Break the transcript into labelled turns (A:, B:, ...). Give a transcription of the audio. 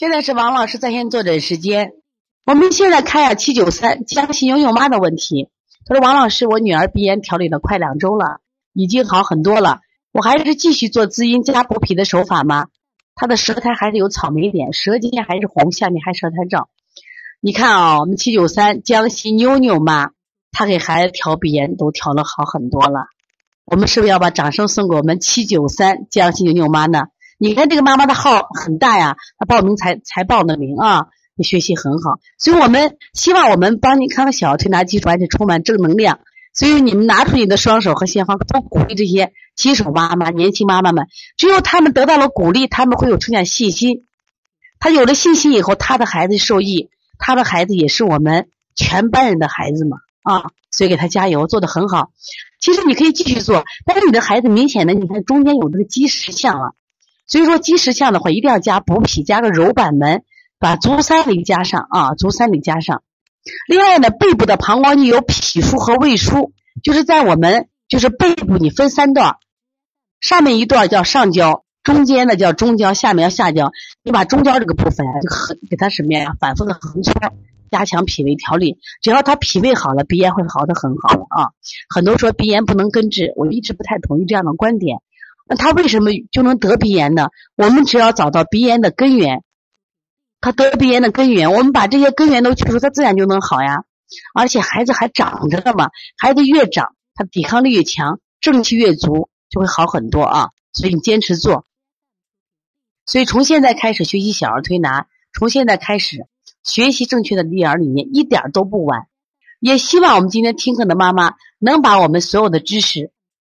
A: 现在是王老师在线坐诊时间。我们现在看下七九三江西妞妞妈的问题。他说：“王老师，我女儿鼻炎调理了快两周了，已经好很多了。我还是继续做滋阴加补脾的手法吗？她的舌苔还是有草莓点，舌尖还是红，下面还舌苔症。你看啊，我们七九三江西妞妞妈，她给孩子调鼻炎都调了好很多了。我们是不是要把掌声送给我们七九三江西妞妞妈呢？”你看这个妈妈的号很大呀，她报名才才报的名啊，你学习很好，所以我们希望我们帮你看看小儿推拿基础，而且充满正能量。所以你们拿出你的双手和鲜花，多鼓励这些新手妈妈、年轻妈妈们。只有他们得到了鼓励，他们会有出现信心。他有了信心以后，他的孩子受益，他的孩子也是我们全班人的孩子嘛啊！所以给他加油，做的很好。其实你可以继续做，但是你的孩子明显的，你看中间有这个积食项了。所以说积食项的话，一定要加补脾，加个揉板门，把足三里加上啊，足三里加上。另外呢，背部的膀胱经有脾腧和胃腧，就是在我们就是背部你分三段，上面一段叫上焦，中间的叫中焦，下面要下焦。你把中焦这个部分啊就横给它什么呀，反复的横搓，加强脾胃调理。只要他脾胃好了，鼻炎会好的很好啊。很多说鼻炎不能根治，我一直不太同意这样的观点。那他为什么就能得鼻炎呢？我们只要找到鼻炎的根源，他得鼻炎的根源，我们把这些根源都去除，他自然就能好呀。而且孩子还长着呢嘛，孩子越长，他抵抗力越强，正气越足，就会好很多啊。所以你坚持做。所以从现在开始学习小儿推拿，从现在开始学习正确的育儿理念，一点都不晚。也希望我们今天听课的妈妈能把我们所有的知识。